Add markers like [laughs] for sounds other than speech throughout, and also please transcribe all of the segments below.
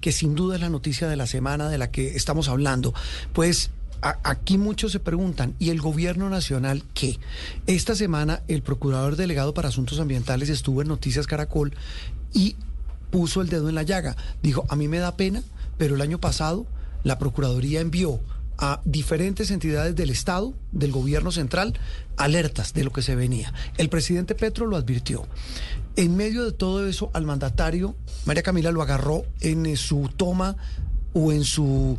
que sin duda es la noticia de la semana de la que estamos hablando, pues aquí muchos se preguntan, ¿y el gobierno nacional qué? Esta semana el procurador delegado para asuntos ambientales estuvo en Noticias Caracol y puso el dedo en la llaga. Dijo, a mí me da pena, pero el año pasado la Procuraduría envió a diferentes entidades del Estado, del gobierno central, alertas de lo que se venía. El presidente Petro lo advirtió. En medio de todo eso, al mandatario, María Camila lo agarró en su toma o en su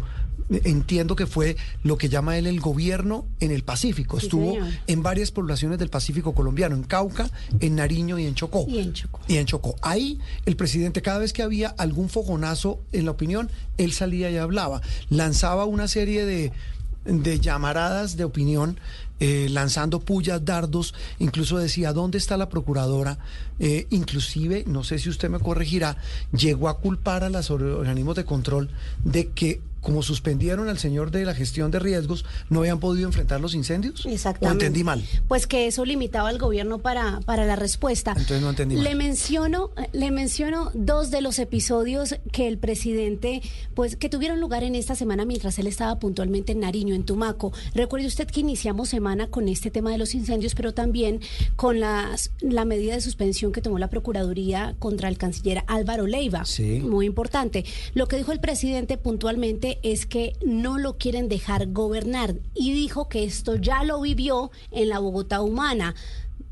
entiendo que fue lo que llama él el gobierno en el Pacífico. Estuvo en varias poblaciones del Pacífico colombiano, en Cauca, en Nariño y en Chocó. Y en Chocó. Y en Chocó. Ahí el presidente, cada vez que había algún fogonazo en la opinión, él salía y hablaba. Lanzaba una serie de, de llamaradas de opinión eh, lanzando pullas, dardos, incluso decía, ¿dónde está la procuradora? Eh, inclusive, no sé si usted me corregirá, llegó a culpar a los organismos de control de que como suspendieron al señor de la gestión de riesgos, no habían podido enfrentar los incendios. Exactamente. ¿O entendí mal? Pues que eso limitaba al gobierno para, para la respuesta. Entonces no entendí mal. Le menciono, le menciono dos de los episodios que el presidente, pues, que tuvieron lugar en esta semana mientras él estaba puntualmente en Nariño, en Tumaco. Recuerde usted que iniciamos semana con este tema de los incendios, pero también con las, la medida de suspensión que tomó la Procuraduría contra el canciller Álvaro Leiva. Sí. Muy importante. Lo que dijo el presidente puntualmente es que no lo quieren dejar gobernar. Y dijo que esto ya lo vivió en la Bogotá humana.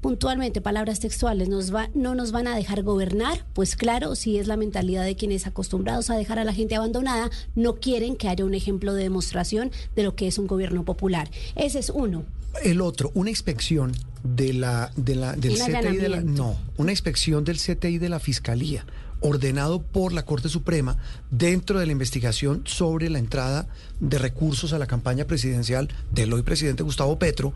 Puntualmente, palabras textuales, nos va, no nos van a dejar gobernar, pues claro, si es la mentalidad de quienes acostumbrados a dejar a la gente abandonada, no quieren que haya un ejemplo de demostración de lo que es un gobierno popular. Ese es uno. El otro, una inspección de la, de la, del CTI de la, no, una inspección del CTI de la Fiscalía ordenado por la Corte Suprema dentro de la investigación sobre la entrada de recursos a la campaña presidencial del hoy presidente Gustavo Petro,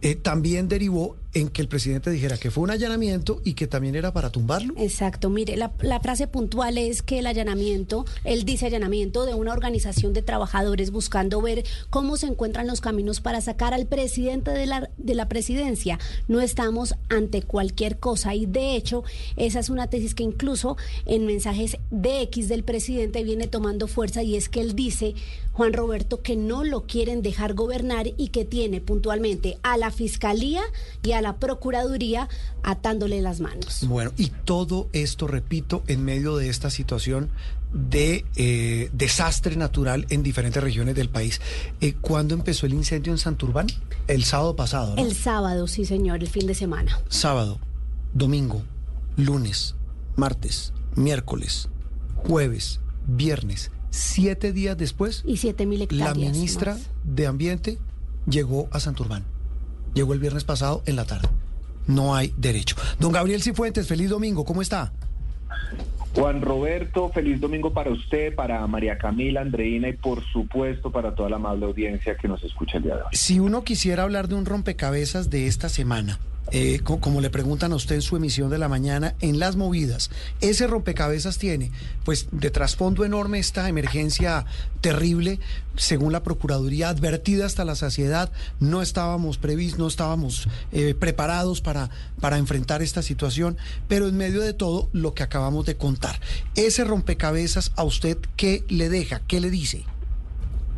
eh, también derivó en que el presidente dijera que fue un allanamiento y que también era para tumbarlo. Exacto, mire, la, frase puntual es que el allanamiento, él dice allanamiento de una organización de trabajadores buscando ver cómo se encuentran los caminos para sacar al presidente de la, de la presidencia. No estamos ante cualquier cosa y de hecho esa es una tesis que incluso en mensajes de X del presidente viene tomando fuerza y es que él dice, Juan Roberto, que no lo quieren dejar gobernar y que tiene puntualmente a la Fiscalía y a la Procuraduría atándole las manos. Bueno, y todo esto, repito, en medio de esta situación de eh, desastre natural en diferentes regiones del país. Eh, ¿Cuándo empezó el incendio en Santurbán? El sábado pasado, El sábado, sí, señor, el fin de semana. Sábado, domingo, lunes, martes, miércoles, jueves, viernes, siete días después. Y siete mil hectáreas. La ministra de Ambiente llegó a Santurbán. Llegó el viernes pasado en la tarde. No hay derecho. Don Gabriel Cifuentes, feliz domingo, ¿cómo está? Juan Roberto, feliz domingo para usted, para María Camila, Andreina y por supuesto para toda la amable audiencia que nos escucha el día de hoy. Si uno quisiera hablar de un rompecabezas de esta semana, eh, como le preguntan a usted en su emisión de la mañana, en las movidas, ese rompecabezas tiene, pues de trasfondo enorme esta emergencia terrible, según la Procuraduría, advertida hasta la saciedad, no estábamos previstos, no estábamos eh, preparados para, para enfrentar esta situación, pero en medio de todo lo que acabamos de contar. Ese rompecabezas a usted, ¿qué le deja? ¿Qué le dice?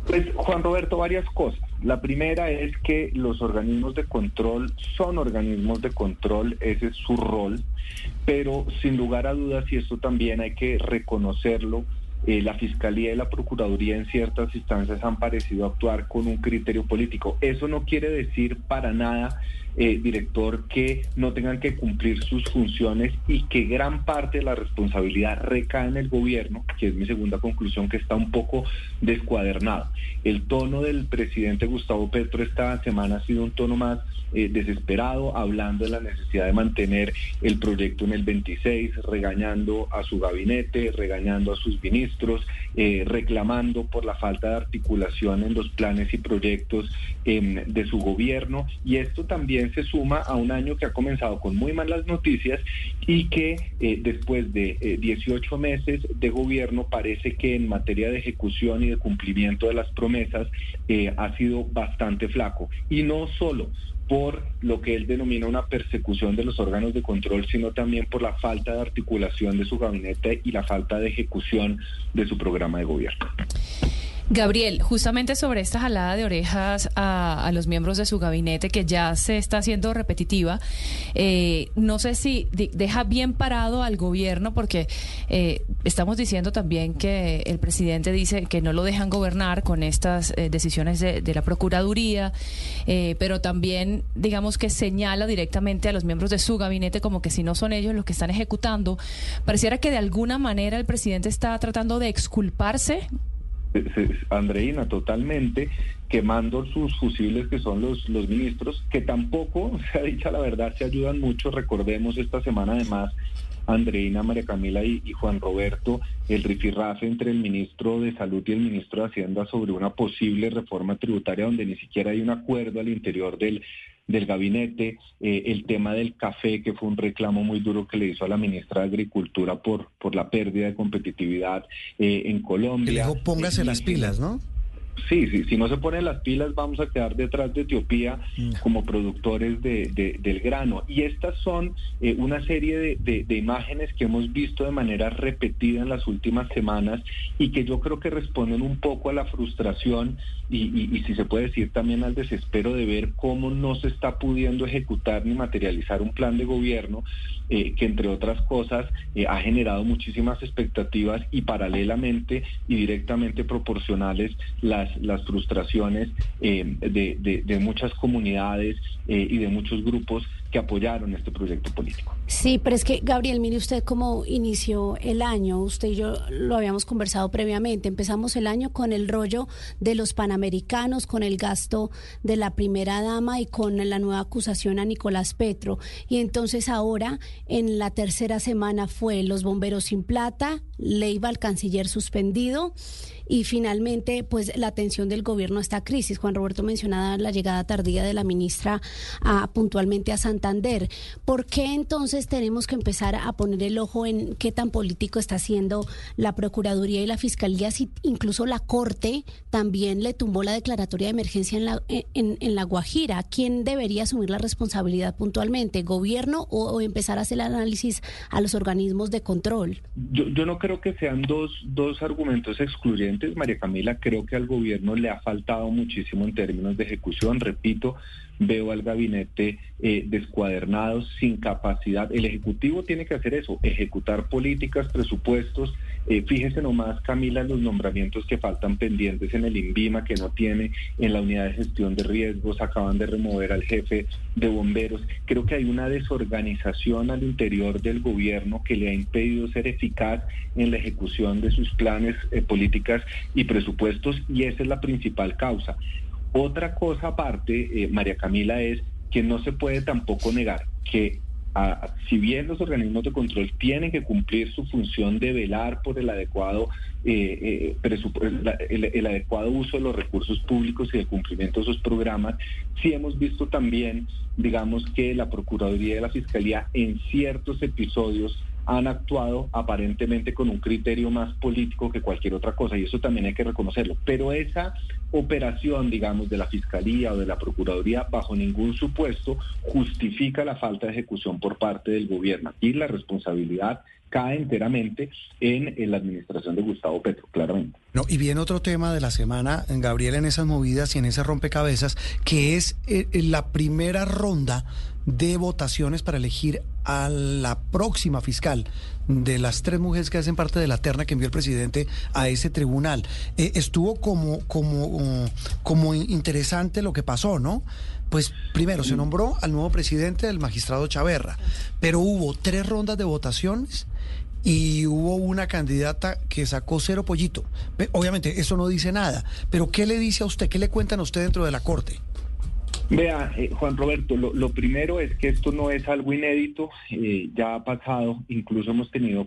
Pues Juan Roberto, varias cosas. La primera es que los organismos de control son organismos de control, ese es su rol, pero sin lugar a dudas, y esto también hay que reconocerlo, eh, la Fiscalía y la Procuraduría en ciertas instancias han parecido actuar con un criterio político. Eso no quiere decir para nada eh, director, que no tengan que cumplir sus funciones y que gran parte de la responsabilidad recae en el gobierno, que es mi segunda conclusión, que está un poco descuadernado. El tono del presidente Gustavo Petro esta semana ha sido un tono más eh, desesperado, hablando de la necesidad de mantener el proyecto en el 26, regañando a su gabinete, regañando a sus ministros, eh, reclamando por la falta de articulación en los planes y proyectos em, de su gobierno. Y esto también se suma a un año que ha comenzado con muy malas noticias y que eh, después de 18 meses de gobierno parece que en materia de ejecución y de cumplimiento de las promesas ha sido bastante flaco. Y no solo por lo que él denomina una persecución de los órganos de control, sino también por la falta de articulación de su gabinete y la falta de ejecución de su programa de gobierno. Gabriel, justamente sobre esta jalada de orejas a, los miembros de su gabinete que ya se está haciendo repetitiva, eh, no sé si deja bien parado al gobierno porque eh, estamos diciendo también que el presidente dice que no lo dejan gobernar con estas eh, decisiones de, de, la Procuraduría, pero también digamos que señala directamente a los miembros de su gabinete como que si no son ellos los que están ejecutando. Pareciera que de alguna manera el presidente está tratando de exculparse Andreina, totalmente, quemando sus fusiles que son los, los ministros, que tampoco, [laughs] se ha dicho la verdad, se ayudan mucho. Recordemos esta semana además, Andreina, María Camila y, y, Juan Roberto, el rifirrafe entre el ministro de Salud y el ministro de Hacienda sobre una posible reforma tributaria donde ni siquiera hay un acuerdo al interior del, del gabinete, eh, el tema del café, que fue un reclamo muy duro que le hizo a la ministra de Agricultura por, por la pérdida de competitividad eh, en Colombia. Le dijo, póngase las pilas, ¿no? Sí, sí, si no se ponen las pilas vamos a quedar detrás de Etiopía mm. como productores de, del grano. Y estas son eh, una serie de, de, imágenes que hemos visto de manera repetida en las últimas semanas y que yo creo que responden un poco a la frustración y, y, si se puede decir también al desespero de ver cómo no se está pudiendo ejecutar ni materializar un plan de gobierno eh, que entre otras cosas eh, ha generado muchísimas expectativas y paralelamente y directamente proporcionales las, las frustraciones eh, de, de, muchas comunidades y de muchos grupos que apoyaron este proyecto político. Sí, pero es que, Gabriel, mire usted cómo inició el año. Usted y yo lo habíamos conversado previamente. Empezamos el año con el rollo de los panamericanos, con el gasto de la primera dama y con la nueva acusación a Nicolás Petro. Y entonces ahora, en la tercera semana, fue los bomberos sin plata, Leiva al canciller suspendido y finalmente pues la atención del gobierno a esta crisis. Juan Roberto mencionaba la llegada tardía de la ministra a, puntualmente a Santander. ¿Por qué entonces tenemos que empezar a poner el ojo en qué tan político está haciendo la Procuraduría y la Fiscalía si incluso la Corte también le tumbó la declaratoria de emergencia en la, en, en la Guajira? ¿Quién debería asumir la responsabilidad puntualmente? ¿Gobierno o, empezar a hacer el análisis a los organismos de control? Yo, yo no creo que sean dos, dos argumentos excluyentes María Camila, creo que al gobierno le ha faltado muchísimo en términos de ejecución. Repito, veo al gabinete eh, descuadernado, sin capacidad. El Ejecutivo tiene que hacer eso, ejecutar políticas, presupuestos. Eh, fíjese nomás, Camila, los nombramientos que faltan pendientes en el INVIMA, que no tiene en la unidad de gestión de riesgos, acaban de remover al jefe de bomberos. Creo que hay una desorganización al interior del gobierno que le ha impedido ser eficaz en la ejecución de sus planes, eh, políticas y presupuestos, y esa es la principal causa. Otra cosa aparte, eh, María Camila, es que no se puede tampoco negar que si bien los organismos de control tienen que cumplir su función de velar por el adecuado eh, eh el, adecuado uso de los recursos públicos y el cumplimiento de sus programas, sí hemos visto también, digamos, que la Procuraduría y la Fiscalía en ciertos episodios han actuado aparentemente con un criterio más político que cualquier otra cosa y eso también hay que reconocerlo. Pero esa operación, digamos, de la Fiscalía o de la Procuraduría bajo ningún supuesto justifica la falta de ejecución por parte del gobierno. Y la responsabilidad cae enteramente en, la administración de Gustavo Petro, claramente. No, y viene otro tema de la semana, Gabriel, en esas movidas y en ese rompecabezas, que es eh, la primera ronda de votaciones para elegir a la próxima fiscal de las tres mujeres que hacen parte de la terna que envió el presidente a ese tribunal. Eh, estuvo como, como, como interesante lo que pasó, ¿no? Pues primero se nombró al nuevo presidente, el magistrado Chaverra, pero hubo tres rondas de votaciones y hubo una candidata que sacó cero pollito. Obviamente eso no dice nada, pero ¿qué le dice a usted? ¿Qué le cuentan a usted dentro de la Corte? Vea, eh, Juan Roberto, lo, primero es que esto no es algo inédito, eh, ya ha pasado, incluso hemos tenido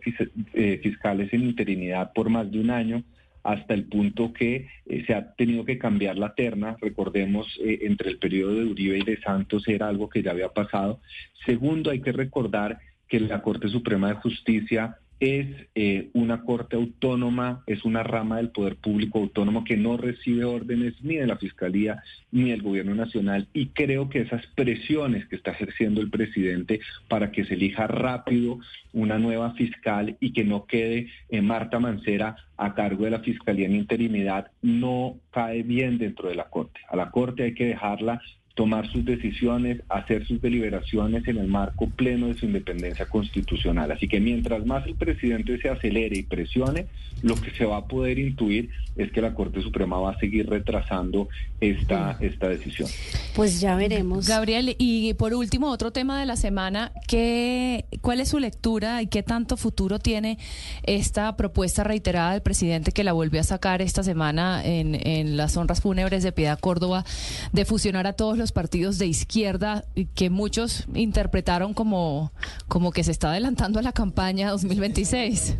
eh, fiscales en interinidad por más de un año, hasta el punto que se ha tenido que cambiar la terna, recordemos, entre el periodo de Uribe y de Santos era algo que ya había pasado. Segundo, hay que recordar que la Corte Suprema de Justicia es eh, una corte autónoma, es una rama del poder público autónomo que no recibe órdenes ni de la Fiscalía ni del Gobierno Nacional y creo que esas presiones que está ejerciendo el presidente para que se elija rápido una nueva fiscal y que no quede eh, Marta Mancera a cargo de la Fiscalía en interinidad no cae bien dentro de la Corte. A la Corte hay que dejarla tomar sus decisiones, hacer sus deliberaciones en el marco pleno de su independencia constitucional. Así que mientras más el presidente se acelere y presione, lo que se va a poder intuir es que la Corte Suprema va a seguir retrasando esta, esta decisión. Pues ya veremos. Gabriel, y por último, otro tema de la semana, ¿qué, ¿cuál es su lectura y qué tanto futuro tiene esta propuesta reiterada del presidente que la volvió a sacar esta semana en, en las honras fúnebres de Piedad Córdoba de fusionar a todos los partidos de izquierda que muchos interpretaron como, como que se está adelantando a la campaña 2026?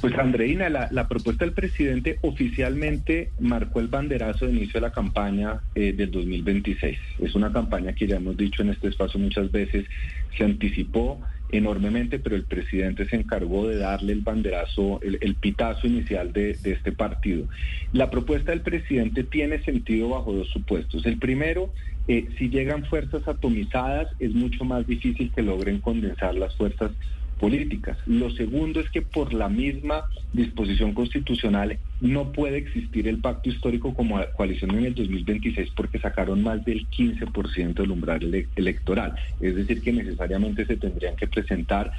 Pues Andreina, la, propuesta del presidente oficialmente marcó el banderazo de inicio de la campaña eh, del 2026. Es una campaña que ya hemos dicho en este espacio muchas veces, se anticipó enormemente, pero el presidente se encargó de darle el banderazo, el, pitazo inicial de, este partido. La propuesta del presidente tiene sentido bajo dos supuestos. El primero, eh, si llegan fuerzas atomizadas, es mucho más difícil que logren condensar las fuerzas políticas. Lo segundo es que por la misma disposición constitucional no puede existir el pacto histórico como coalición en el 2026 porque sacaron más del 15% del umbral electoral. Es decir, que necesariamente se tendrían que presentar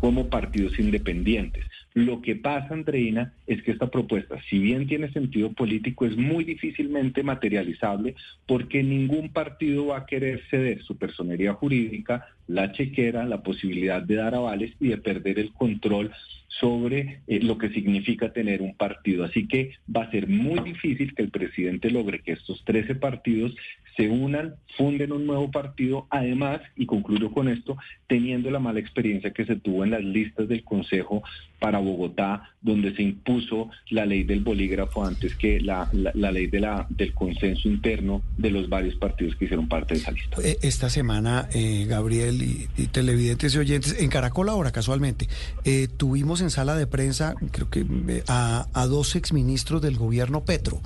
como partidos independientes. Lo que pasa, Andreina, es que esta propuesta, si bien tiene sentido político, es muy difícilmente materializable porque ningún partido va a querer ceder su personería jurídica, la chequera, la posibilidad de dar avales y de perder el control sobre eh, lo que significa tener un partido. Así que va a ser muy difícil que el presidente logre que estos 13 partidos se unan, funden un nuevo partido, además, y concluyo con esto, teniendo la mala experiencia que se tuvo en las listas del Consejo para Bogotá, donde se impuso la ley del bolígrafo antes que la, la, ley de la, del consenso interno de los varios partidos que hicieron parte de esa lista. Eh, esta semana, eh, Gabriel y, televidentes y oyentes, en Caracol ahora casualmente, eh, tuvimos en sala de prensa, creo que a, a dos exministros del gobierno Petro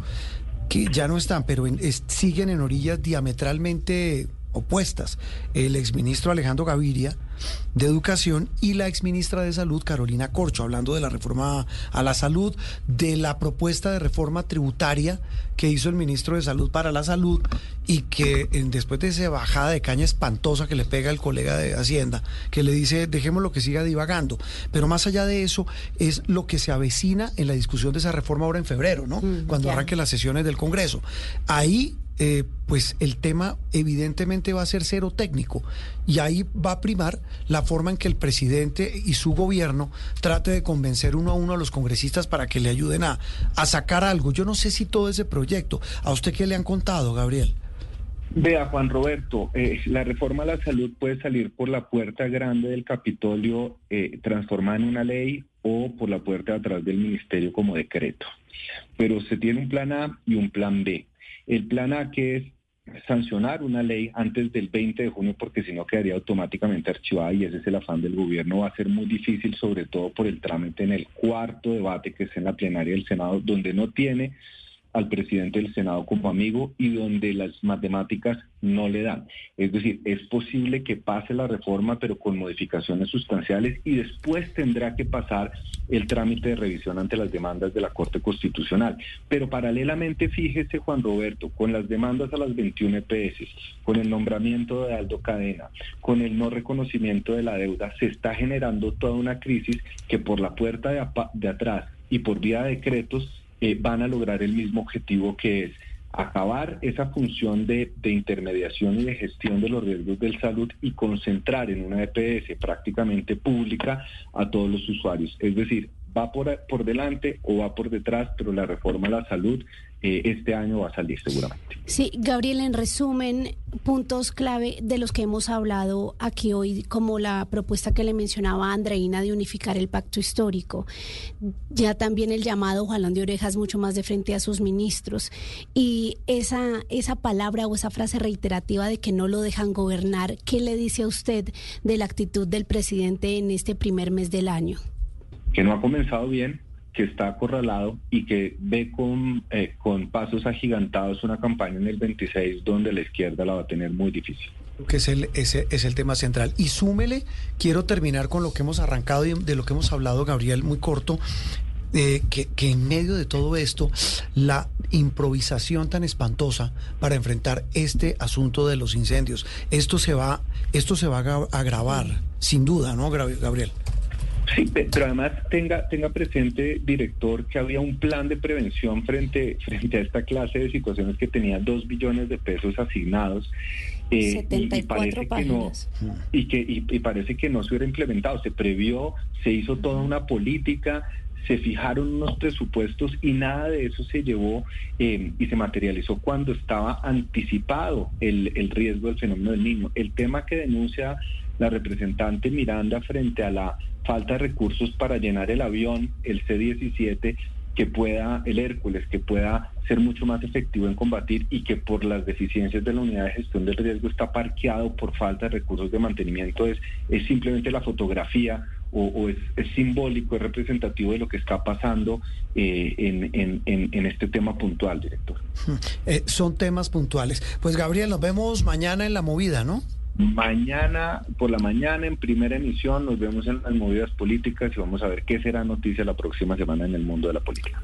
que ya no están, pero siguen en orillas diametralmente opuestas. El exministro Alejandro Gaviria de Educación y la exministra de Salud, Carolina Corcho, hablando de la reforma a la salud, de la propuesta de reforma tributaria que hizo el ministro de Salud para la salud y que después de esa bajada de caña espantosa que le pega el colega de Hacienda, que le dice, dejemos lo que siga divagando. Pero más allá de eso, es lo que se avecina en la discusión de esa reforma ahora en febrero, ¿no? Mm, Cuando arranque las sesiones del Congreso. Ahí eh, pues el tema evidentemente va a ser cero técnico y ahí va a primar la forma en que el presidente y su gobierno trate de convencer uno a uno a los congresistas para que le ayuden a, sacar algo. Yo no sé si todo ese proyecto, ¿a usted qué le han contado, Gabriel? Vea, Juan Roberto, eh, la reforma a la salud puede salir por la puerta grande del Capitolio eh, transformada en una ley o por la puerta de atrás del ministerio como decreto. Pero se tiene un plan A y un plan B. El plan A que es sancionar una ley antes del 20 de junio porque si no quedaría automáticamente archivada y ese es el afán del gobierno. Va a ser muy difícil, sobre todo por el trámite en el cuarto debate que es en la plenaria del Senado, donde no tiene al presidente del Senado como amigo y donde las matemáticas no le dan. Es decir, es posible que pase la reforma pero con modificaciones sustanciales y después tendrá que pasar el trámite de revisión ante las demandas de la Corte Constitucional. Pero paralelamente, fíjese Juan Roberto, con las demandas a las 21 EPS, con el nombramiento de Aldo Cadena, con el no reconocimiento de la deuda, se está generando toda una crisis que por la puerta de, de atrás y por vía de decretos eh, van a lograr el mismo objetivo que es acabar esa función de, de, intermediación y de gestión de los riesgos del salud y concentrar en una EPS prácticamente pública a todos los usuarios. Es decir, va por, por delante o va por detrás, pero la reforma a la salud eh, este año va a salir seguramente. Sí, Gabriel, en resumen, puntos clave de los que hemos hablado aquí hoy, como la propuesta que le mencionaba Andreina de unificar el pacto histórico, ya también el llamado jalón de orejas mucho más de frente a sus ministros y esa, esa palabra o esa frase reiterativa de que no lo dejan gobernar, ¿qué le dice a usted de la actitud del presidente en este primer mes del año? Que no ha comenzado bien, que está acorralado y que ve con, eh, con pasos agigantados una campaña en el 26 donde la izquierda la va a tener muy difícil. Que es el, ese es el tema central. Y súmele, quiero terminar con lo que hemos arrancado y de lo que hemos hablado, Gabriel, muy corto, eh, que, que, en medio de todo esto, la improvisación tan espantosa para enfrentar este asunto de los incendios, esto se va, esto se va a agravar, sin duda, ¿no, Gabriel? Sí, pero además tenga, tenga presente, director, que había un plan de prevención frente, frente a esta clase de situaciones que tenía dos billones de pesos asignados. Eh, y, parece que no y que y, parece que no se hubiera implementado se previó se hizo toda una política se fijaron unos presupuestos y nada de eso se llevó eh, y se materializó cuando estaba anticipado el, el riesgo del fenómeno del niño. El tema que denuncia la representante Miranda frente a la falta de recursos para llenar el avión, el C-17, que pueda, el Hércules, que pueda ser mucho más efectivo en combatir y que por las deficiencias de la unidad de gestión del riesgo está parqueado por falta de recursos de mantenimiento, es, es simplemente la fotografía o, es, simbólico, es representativo de lo que está pasando eh, en, este tema puntual, director. [laughs] Eh, son temas puntuales. Pues Gabriel, nos vemos mañana en la movida, ¿no? Mañana, por la mañana, en primera emisión, nos vemos en las movidas políticas y vamos a ver qué será noticia la próxima semana en el mundo de la política.